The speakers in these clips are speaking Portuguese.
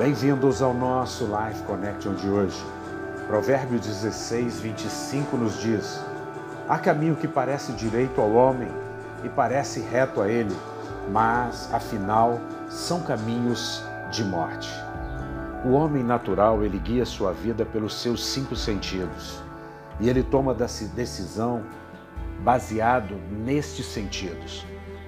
Bem-vindos ao nosso Life Connection de hoje. Provérbio 16, 25 nos diz: Há caminho que parece direito ao homem e parece reto a ele, mas afinal são caminhos de morte. O homem natural, ele guia sua vida pelos seus cinco sentidos e ele toma decisão baseado nestes sentidos.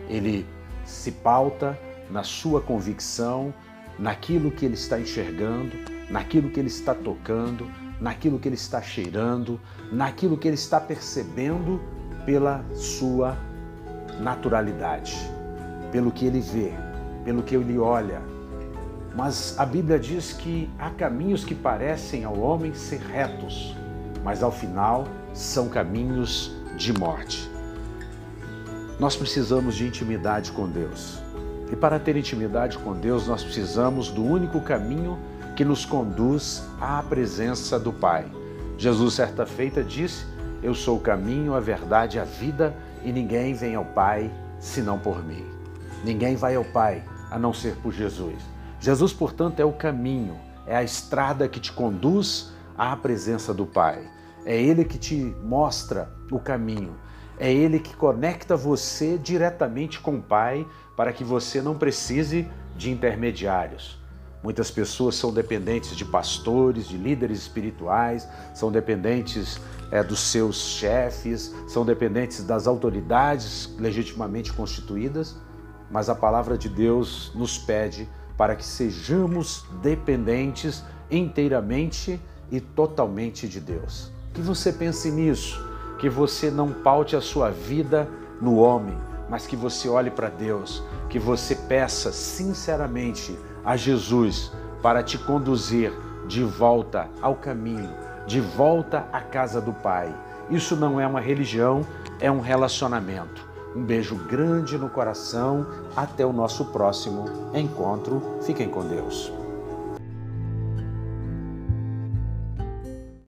Ele se pauta na sua convicção, naquilo que ele está enxergando, naquilo que ele está tocando, naquilo que ele está cheirando, naquilo que ele está percebendo pela sua naturalidade, pelo que ele vê, pelo que ele olha. Mas a Bíblia diz que há caminhos que parecem ao homem ser retos, mas ao final são caminhos de morte. Nós precisamos de intimidade com Deus. E para ter intimidade com Deus, nós precisamos do único caminho que nos conduz à presença do Pai. Jesus, certa feita, disse: Eu sou o caminho, a verdade a vida, e ninguém vem ao Pai senão por mim. Ninguém vai ao Pai a não ser por Jesus. Jesus, portanto, é o caminho, é a estrada que te conduz à presença do Pai. É Ele que te mostra o caminho. É Ele que conecta você diretamente com o Pai para que você não precise de intermediários. Muitas pessoas são dependentes de pastores, de líderes espirituais, são dependentes é, dos seus chefes, são dependentes das autoridades legitimamente constituídas, mas a palavra de Deus nos pede para que sejamos dependentes inteiramente e totalmente de Deus. Que você pense nisso que você não paute a sua vida no homem, mas que você olhe para Deus, que você peça sinceramente a Jesus para te conduzir de volta ao caminho, de volta à casa do Pai. Isso não é uma religião, é um relacionamento. Um beijo grande no coração. Até o nosso próximo encontro. Fiquem com Deus.